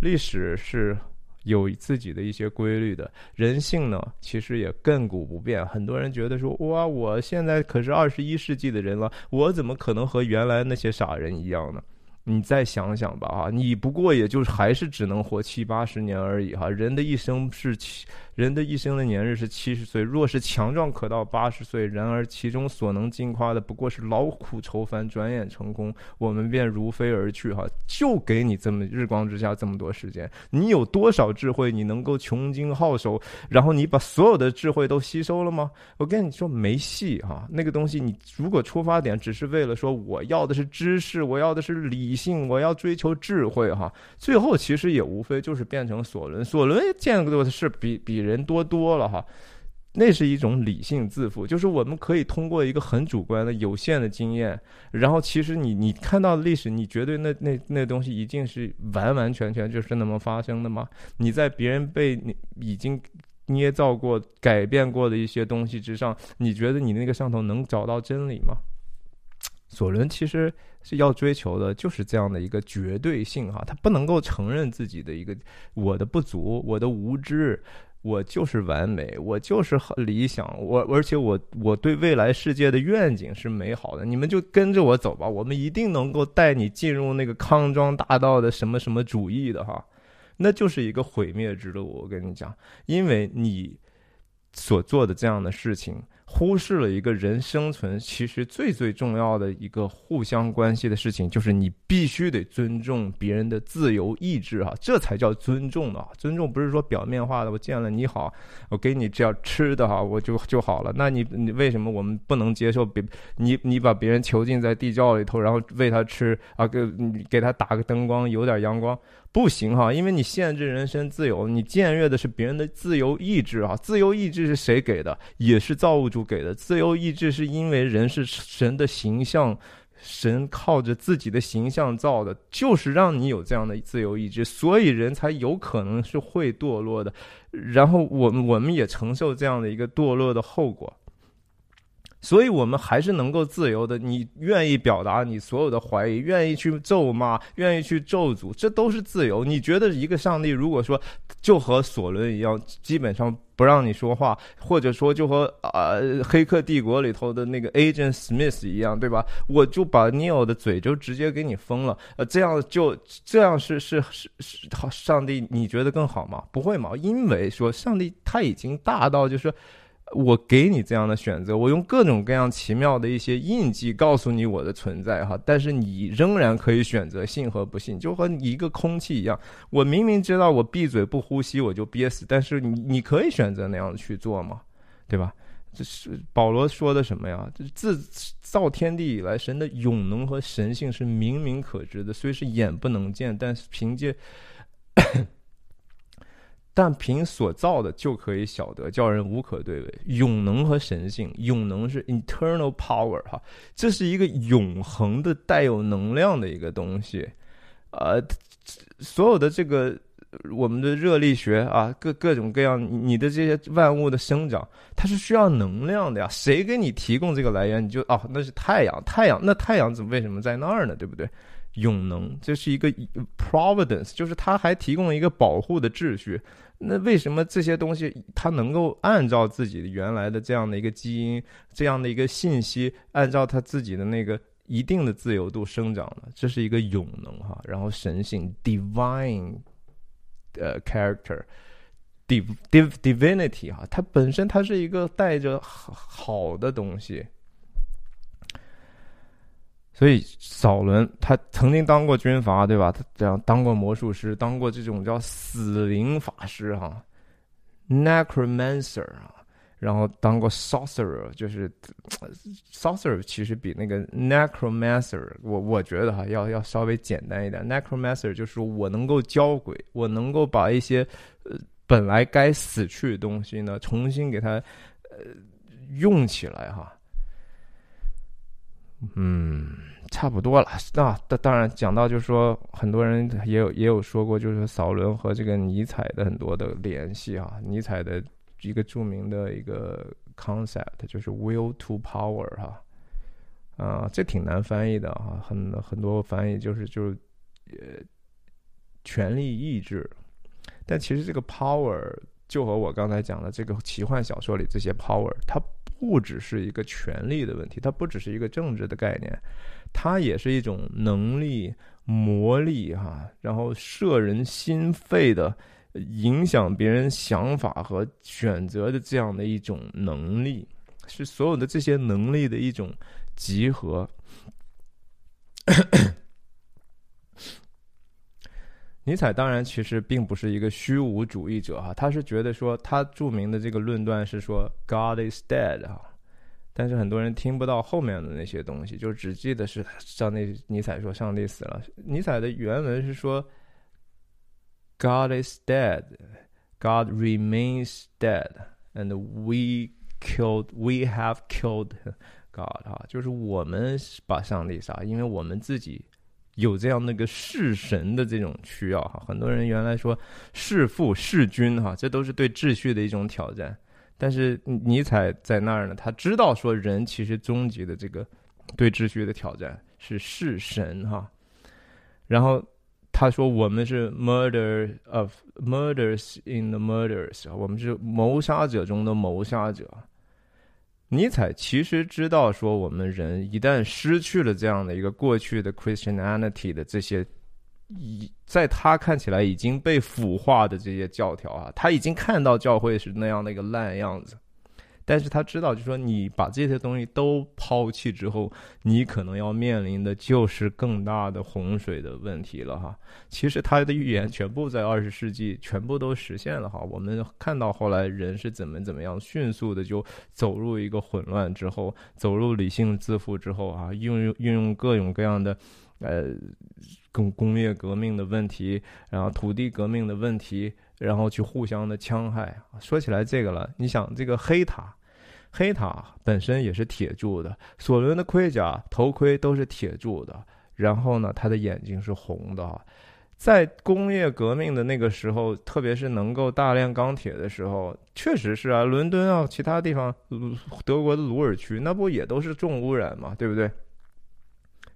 历史是。有自己的一些规律的人性呢，其实也亘古不变。很多人觉得说，哇，我现在可是二十一世纪的人了，我怎么可能和原来那些傻人一样呢？你再想想吧，啊，你不过也就还是只能活七八十年而已，哈，人的一生是七。人的一生的年日是七十岁，若是强壮可到八十岁，然而其中所能尽夸的不过是劳苦愁烦，转眼成功，我们便如飞而去。哈，就给你这么日光之下这么多时间，你有多少智慧？你能够穷经皓首，然后你把所有的智慧都吸收了吗？我跟你说没戏哈，那个东西你如果出发点只是为了说我要的是知识，我要的是理性，我要追求智慧哈，最后其实也无非就是变成索伦。索伦见过的是比比人。人多多了哈，那是一种理性自负，就是我们可以通过一个很主观的、有限的经验，然后其实你你看到的历史，你绝对那那那东西一定是完完全全就是那么发生的吗？你在别人被你已经捏造过、改变过的一些东西之上，你觉得你那个上头能找到真理吗？索伦其实是要追求的，就是这样的一个绝对性哈，他不能够承认自己的一个我的不足、我的无知。我就是完美，我就是很理想，我而且我我对未来世界的愿景是美好的，你们就跟着我走吧，我们一定能够带你进入那个康庄大道的什么什么主义的哈，那就是一个毁灭之路，我跟你讲，因为你所做的这样的事情。忽视了一个人生存其实最最重要的一个互相关系的事情，就是你必须得尊重别人的自由意志哈，这才叫尊重啊。尊重不是说表面化的，我见了你好，我给你这样吃的哈，我就就好了。那你你为什么我们不能接受别你你把别人囚禁在地窖里头，然后喂他吃啊，给给他打个灯光，有点阳光？不行哈，因为你限制人身自由，你僭越的是别人的自由意志啊！自由意志是谁给的？也是造物主给的。自由意志是因为人是神的形象，神靠着自己的形象造的，就是让你有这样的自由意志，所以人才有可能是会堕落的。然后我们我们也承受这样的一个堕落的后果。所以，我们还是能够自由的。你愿意表达你所有的怀疑，愿意去咒骂，愿意去咒诅，这都是自由。你觉得一个上帝如果说就和索伦一样，基本上不让你说话，或者说就和啊《黑客帝国》里头的那个 Agent Smith 一样，对吧？我就把 Neil 的嘴就直接给你封了，呃，这样就这样是是是是，上帝你觉得更好吗？不会吗？因为说上帝他已经大到就是。我给你这样的选择，我用各种各样奇妙的一些印记告诉你我的存在哈，但是你仍然可以选择信和不信，就和一个空气一样。我明明知道我闭嘴不呼吸我就憋死，但是你你可以选择那样去做吗？对吧？这是保罗说的什么呀？这自造天地以来，神的永能和神性是明明可知的，虽是眼不能见，但是凭借。但凭所造的就可以晓得，叫人无可对伪。永能和神性，永能是 eternal power 哈，这是一个永恒的、带有能量的一个东西。呃，所有的这个我们的热力学啊，各各种各样，你的这些万物的生长，它是需要能量的呀。谁给你提供这个来源？你就哦，那是太阳，太阳，那太阳怎么为什么在那儿呢？对不对？永能，这是一个 providence，就是它还提供了一个保护的秩序。那为什么这些东西它能够按照自己原来的这样的一个基因、这样的一个信息，按照它自己的那个一定的自由度生长呢？这是一个永能哈，然后神性 divine 呃 character，div div divinity 哈，它本身它是一个带着好的东西。所以扫伦他曾经当过军阀，对吧？他这样当过魔术师，当过这种叫死灵法师哈，necromancer 啊，然后当过 sorcerer，就是 sorcerer 其实比那个 necromancer 我我觉得哈要要稍微简单一点。necromancer 就是我能够教鬼，我能够把一些呃本来该死去的东西呢重新给它呃用起来哈，嗯。差不多了，那当当然讲到就是说，很多人也有也有说过，就是扫伦和这个尼采的很多的联系啊。尼采的一个著名的一个 concept 就是 will to power 哈，啊，这挺难翻译的哈，很很多翻译就是就是呃，权力意志。但其实这个 power 就和我刚才讲的这个奇幻小说里这些 power，它不只是一个权力的问题，它不只是一个政治的概念。它也是一种能力、魔力，哈，然后摄人心肺的，影响别人想法和选择的这样的一种能力，是所有的这些能力的一种集合。尼采当然其实并不是一个虚无主义者，哈，他是觉得说，他著名的这个论断是说，God is dead，哈。但是很多人听不到后面的那些东西，就只记得是上帝。尼采说上帝死了。尼采的原文是说：“God is dead, God remains dead。” and we killed, we have killed God 啊，就是我们把上帝杀，因为我们自己有这样那个弑神的这种需要哈。很多人原来说弑父弑君哈，这都是对秩序的一种挑战。但是尼采在那儿呢，他知道说人其实终极的这个对秩序的挑战是弑神哈。然后他说我们是 murder of murders in the murders，我们是谋杀者中的谋杀者。尼采其实知道说，我们人一旦失去了这样的一个过去的 Christianity 的这些，已在他看起来已经被腐化的这些教条啊，他已经看到教会是那样的一个烂样子。但是他知道，就说你把这些东西都抛弃之后，你可能要面临的就是更大的洪水的问题了哈。其实他的预言全部在二十世纪全部都实现了哈。我们看到后来人是怎么怎么样迅速的就走入一个混乱之后，走入理性自负之后啊，运用运用各种各样的呃工工业革命的问题，然后土地革命的问题，然后去互相的戕害。说起来这个了，你想这个黑塔。黑塔本身也是铁铸的，索伦的盔甲、头盔都是铁铸的。然后呢，他的眼睛是红的。在工业革命的那个时候，特别是能够大量钢铁的时候，确实是啊，伦敦啊，其他地方，德国的鲁尔区，那不也都是重污染嘛，对不对？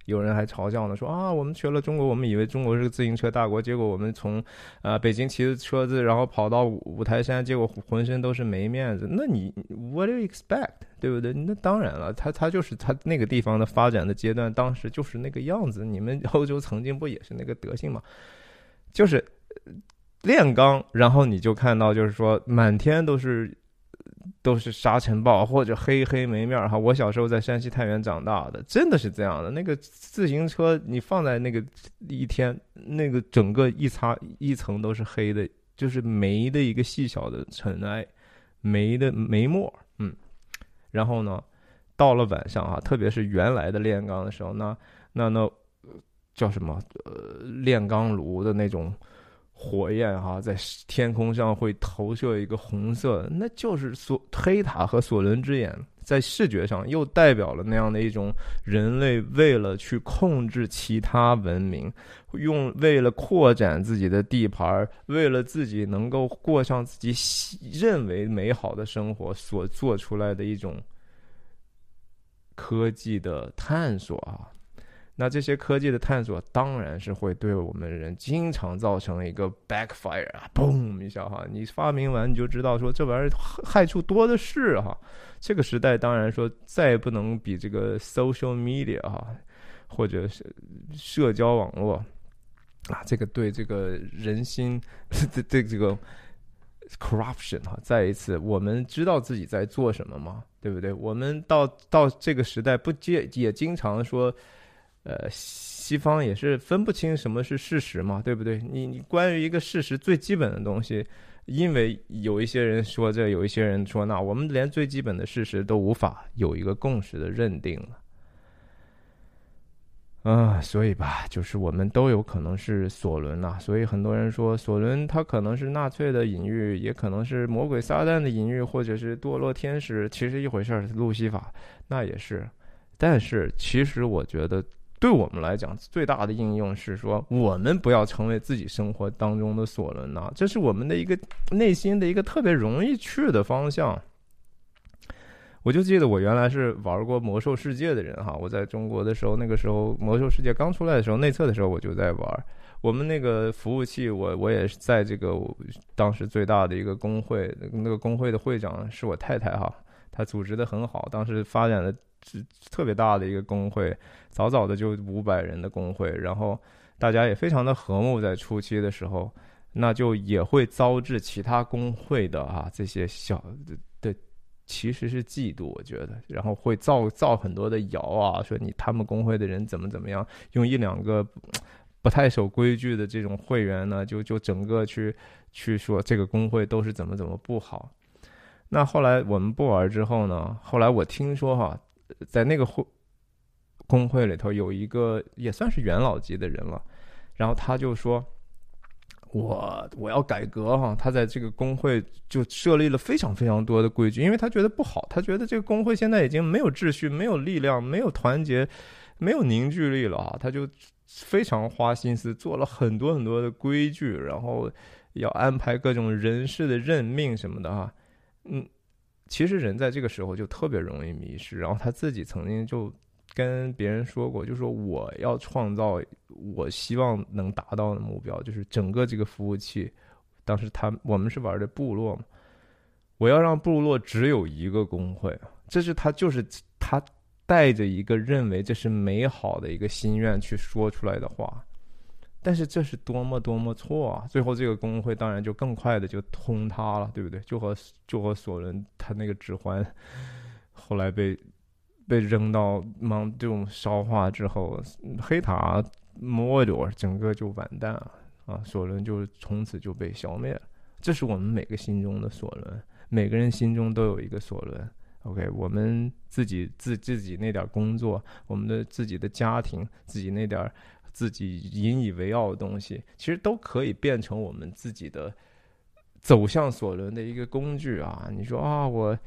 有人还嘲笑呢，说啊，我们学了中国，我们以为中国是个自行车大国，结果我们从，啊，北京骑着车子，然后跑到五台山，结果浑身都是没面子。那你 What do you expect？对不对？那当然了，他他就是他那个地方的发展的阶段，当时就是那个样子。你们 (laughs) 欧洲曾经不也是那个德性吗？就是炼钢，然后你就看到，就是说满天都是。都是沙尘暴或者黑黑没面儿哈。我小时候在山西太原长大的，真的是这样的。那个自行车你放在那个一天，那个整个一擦一层都是黑的，就是煤的一个细小的尘埃，煤的煤沫，嗯。然后呢，到了晚上啊，特别是原来的炼钢的时候，那那那叫什么？呃，炼钢炉的那种。火焰哈，在天空上会投射一个红色，那就是索黑塔和索伦之眼，在视觉上又代表了那样的一种人类为了去控制其他文明，用为了扩展自己的地盘，为了自己能够过上自己认为美好的生活所做出来的一种科技的探索啊。那这些科技的探索，当然是会对我们人经常造成一个 backfire 啊，嘣一下哈！你发明完你就知道说这玩意儿害处多的是哈。这个时代当然说再也不能比这个 social media 哈，或者是社交网络啊，这个对这个人心 (laughs) 这这这个 corruption 哈，再一次我们知道自己在做什么吗？对不对？我们到到这个时代不接也经常说。呃，西方也是分不清什么是事实嘛，对不对？你你关于一个事实最基本的东西，因为有一些人说这，有一些人说那，我们连最基本的事实都无法有一个共识的认定了。啊，所以吧，就是我们都有可能是索伦呐。所以很多人说索伦他可能是纳粹的隐喻，也可能是魔鬼撒旦的隐喻，或者是堕落天使，其实一回事儿。路西法那也是，但是其实我觉得。对我们来讲，最大的应用是说，我们不要成为自己生活当中的索伦呐，这是我们的一个内心的一个特别容易去的方向。我就记得我原来是玩过魔兽世界的人哈，我在中国的时候，那个时候魔兽世界刚出来的时候，内测的时候我就在玩。我们那个服务器，我我也是在这个当时最大的一个工会，那个工会的会长是我太太哈，她组织的很好，当时发展的。是特别大的一个工会，早早的就五百人的工会，然后大家也非常的和睦。在初期的时候，那就也会遭致其他工会的啊这些小的其实是嫉妒，我觉得，然后会造造很多的谣啊，说你他们工会的人怎么怎么样，用一两个不太守规矩的这种会员呢，就就整个去去说这个工会都是怎么怎么不好。那后来我们不玩之后呢，后来我听说哈。在那个会工会里头，有一个也算是元老级的人了，然后他就说：“我我要改革哈，他在这个工会就设立了非常非常多的规矩，因为他觉得不好，他觉得这个工会现在已经没有秩序、没有力量、没有团结、没有凝聚力了啊，他就非常花心思做了很多很多的规矩，然后要安排各种人事的任命什么的哈，嗯，其实人在这个时候就特别容易迷失，然后他自己曾经就。跟别人说过，就说我要创造我希望能达到的目标，就是整个这个服务器。当时他我们是玩的部落嘛，我要让部落只有一个工会，这是他就是他带着一个认为这是美好的一个心愿去说出来的话，但是这是多么多么错啊！最后这个工会当然就更快的就通塌了，对不对？就和就和索伦他那个指环后来被。被扔到芒这种烧化之后，黑塔摩尔整个就完蛋了啊！索伦就从此就被消灭了。这是我们每个心中的索伦，每个人心中都有一个索伦。OK，我们自己自自己那点工作，我们的自己的家庭，自己那点自己引以为傲的东西，其实都可以变成我们自己的走向索伦的一个工具啊！你说啊，我。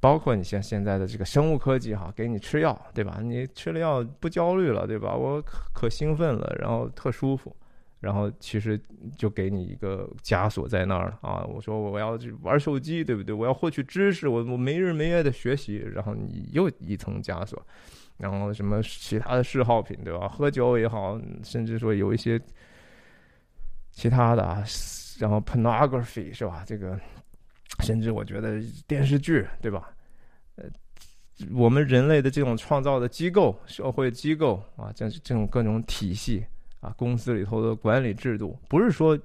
包括你像现在的这个生物科技哈，给你吃药，对吧？你吃了药不焦虑了，对吧？我可可兴奋了，然后特舒服，然后其实就给你一个枷锁在那儿了啊！我说我要去玩手机，对不对？我要获取知识，我我没日没夜的学习，然后你又一层枷锁，然后什么其他的嗜好品，对吧？喝酒也好，甚至说有一些其他的啊，然后 pornography 是吧？这个。甚至我觉得电视剧，对吧？呃，我们人类的这种创造的机构、社会机构啊，这这种各种体系啊，公司里头的管理制度，不是说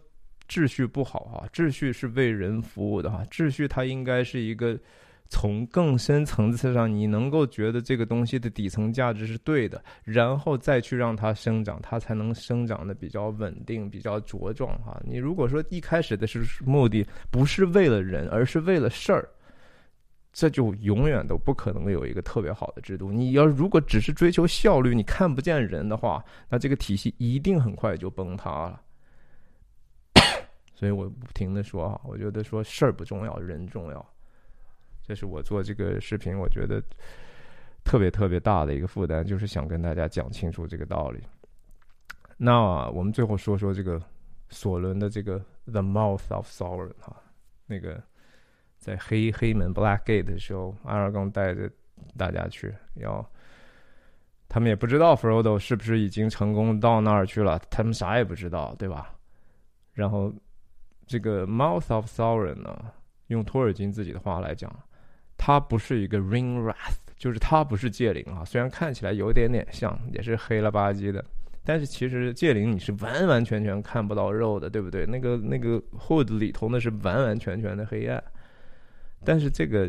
秩序不好啊，秩序是为人服务的哈，秩序它应该是一个。从更深层次上，你能够觉得这个东西的底层价值是对的，然后再去让它生长，它才能生长的比较稳定、比较茁壮哈。你如果说一开始的是目的不是为了人，而是为了事儿，这就永远都不可能有一个特别好的制度。你要如果只是追求效率，你看不见人的话，那这个体系一定很快就崩塌了。(coughs) 所以我不停的说啊，我觉得说事儿不重要，人重要。这是我做这个视频，我觉得特别特别大的一个负担，就是想跟大家讲清楚这个道理。那我们最后说说这个索伦的这个 The Mouth of Sauron 哈，那个在黑黑门 Black Gate 的时候，阿尔贡带着大家去，要他们也不知道 Frodo 是不是已经成功到那儿去了，他们啥也不知道，对吧？然后这个 Mouth of Sauron 呢，用托尔金自己的话来讲。它不是一个 Ring Wrath，就是它不是戒灵啊。虽然看起来有点点像，也是黑了吧唧的，但是其实戒灵你是完完全全看不到肉的，对不对？那个那个 Hood 里头那是完完全全的黑暗，但是这个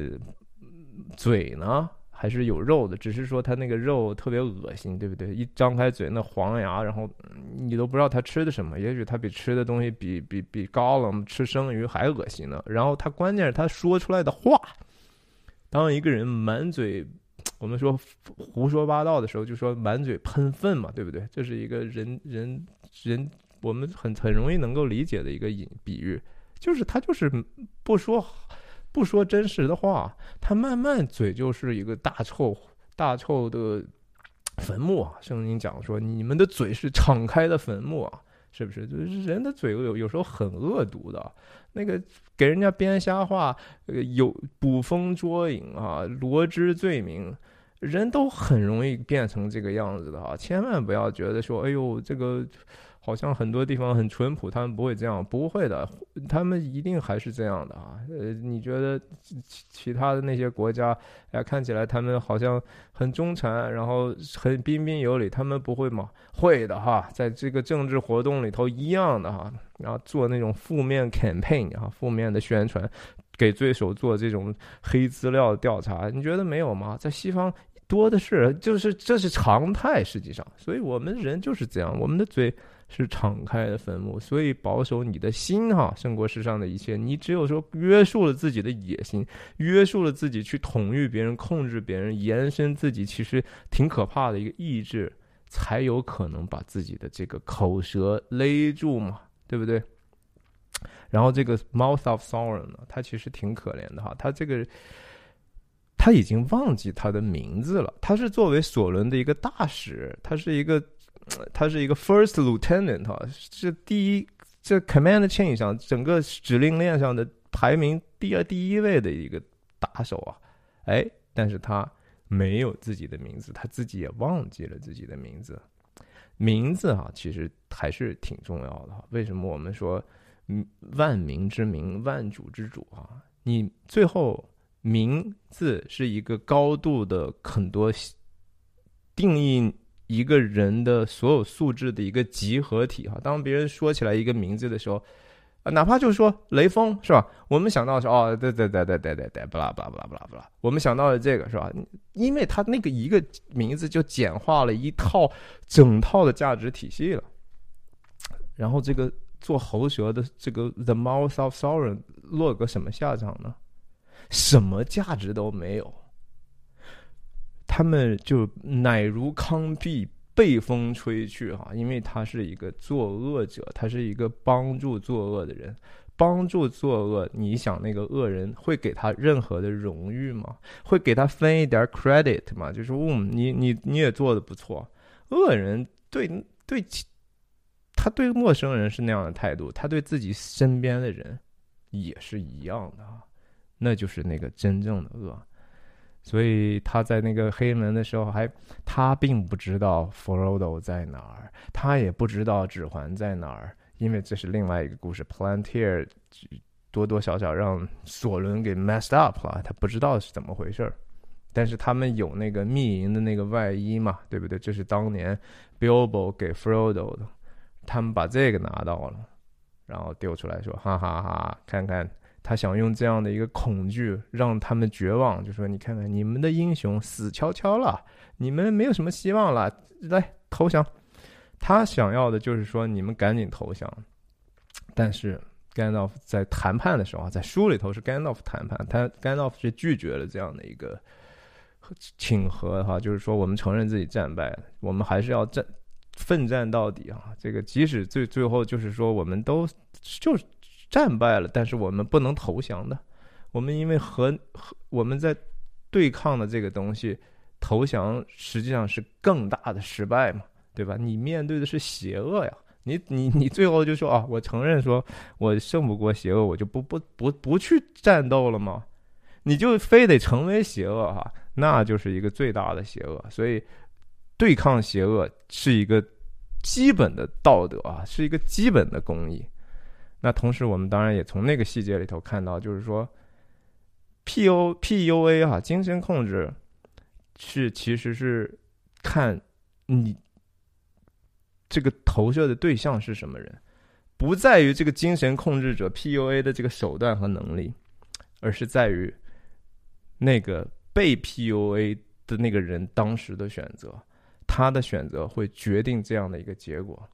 嘴呢还是有肉的，只是说它那个肉特别恶心，对不对？一张开嘴那黄牙，然后你都不知道它吃的什么，也许它比吃的东西比比比高冷吃生鱼还恶心呢。然后它关键是它说出来的话。当一个人满嘴，我们说胡说八道的时候，就说满嘴喷粪嘛，对不对？这是一个人人人我们很很容易能够理解的一个隐比喻，就是他就是不说不说真实的话，他慢慢嘴就是一个大臭大臭的坟墓啊！圣经讲说，你们的嘴是敞开的坟墓啊！是不是？就是人的嘴有有时候很恶毒的，那个给人家编瞎话，有捕风捉影啊，罗织罪名，人都很容易变成这个样子的啊！千万不要觉得说，哎呦，这个。好像很多地方很淳朴，他们不会这样，不会的，他们一定还是这样的啊。呃，你觉得其其他的那些国家，哎，看起来他们好像很忠诚，然后很彬彬有礼，他们不会吗？会的哈，在这个政治活动里头一样的哈，然后做那种负面 campaign 啊，负面的宣传，给对手做这种黑资料调查，你觉得没有吗？在西方多的是，就是这是常态，实际上，所以我们人就是这样，我们的嘴。是敞开的坟墓，所以保守你的心哈，胜过世上的一切。你只有说约束了自己的野心，约束了自己去统御别人、控制别人、延伸自己，其实挺可怕的一个意志，才有可能把自己的这个口舌勒住嘛，对不对？然后这个 Mouth of Sauron 呢，他其实挺可怜的哈，他这个他已经忘记他的名字了。他是作为索伦的一个大使，他是一个他是一个 First Lieutenant 哈，是第一这 Command Chain 上整个指令链上的排名第二第一位的一个打手啊，哎，但是他没有自己的名字，他自己也忘记了自己的名字。名字哈，其实还是挺重要的。为什么我们说，嗯，万民之名，万主之主啊？你最后名字是一个高度的很多定义一个人的所有素质的一个集合体哈。当别人说起来一个名字的时候。啊，哪怕就是说雷锋是吧？我们想到是哦，对对对对对对对，不啦不啦不啦不啦不啦，我们想到的这个是吧？因为他那个一个名字就简化了一套整套的价值体系了。然后这个做喉舌的这个 The Mouth of Sauron 落个什么下场呢？什么价值都没有，他们就乃如康碧。被风吹去哈，因为他是一个作恶者，他是一个帮助作恶的人，帮助作恶。你想那个恶人会给他任何的荣誉吗？会给他分一点 credit 吗？就是嗯，你你你也做的不错。恶人对对，他对陌生人是那样的态度，他对自己身边的人也是一样的啊，那就是那个真正的恶。所以他在那个黑门的时候，还他并不知道弗罗多在哪儿，他也不知道指环在哪儿，因为这是另外一个故事。Plantier 多多少少让索伦给 messed up 了，他不知道是怎么回事儿。但是他们有那个密银的那个外衣嘛，对不对？这是当年 Bilbo 给 Frodo 的，他们把这个拿到了，然后丢出来说：“哈哈哈，看看。”他想用这样的一个恐惧让他们绝望，就说：“你看看，你们的英雄死翘翘了，你们没有什么希望了，来投降。”他想要的就是说，你们赶紧投降。但是甘道夫在谈判的时候啊，在书里头是甘道夫谈判，他甘道夫是拒绝了这样的一个请和哈，就是说我们承认自己战败，我们还是要战奋战到底啊。这个即使最最后就是说，我们都就是。战败了，但是我们不能投降的。我们因为和和我们在对抗的这个东西，投降实际上是更大的失败嘛，对吧？你面对的是邪恶呀，你你你最后就说啊，我承认说我胜不过邪恶，我就不不不不去战斗了吗？你就非得成为邪恶哈，那就是一个最大的邪恶。所以对抗邪恶是一个基本的道德啊，是一个基本的公义。那同时，我们当然也从那个细节里头看到，就是说，P O P U A 哈，精神控制是其实是看你这个投射的对象是什么人，不在于这个精神控制者 P U A 的这个手段和能力，而是在于那个被 P U A 的那个人当时的选择，他的选择会决定这样的一个结果，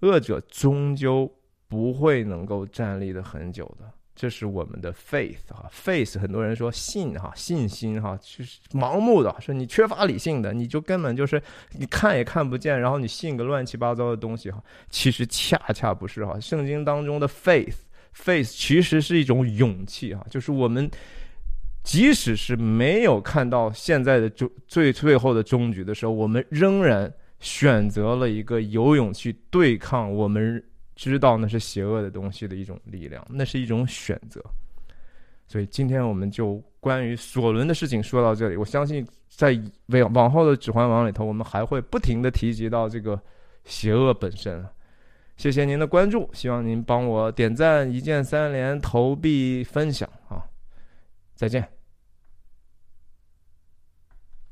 恶者终究。不会能够站立的很久的，这是我们的 faith 哈，faith 很多人说信哈，信心哈，就是盲目的，说你缺乏理性的，你就根本就是你看也看不见，然后你信个乱七八糟的东西哈，其实恰恰不是哈，圣经当中的 faith，faith 其实是一种勇气哈，就是我们即使是没有看到现在的终最最后的终局的时候，我们仍然选择了一个有勇气对抗我们。知道那是邪恶的东西的一种力量，那是一种选择。所以今天我们就关于索伦的事情说到这里。我相信在往往后的《指环王》里头，我们还会不停的提及到这个邪恶本身。谢谢您的关注，希望您帮我点赞、一键三连、投币、分享啊！再见。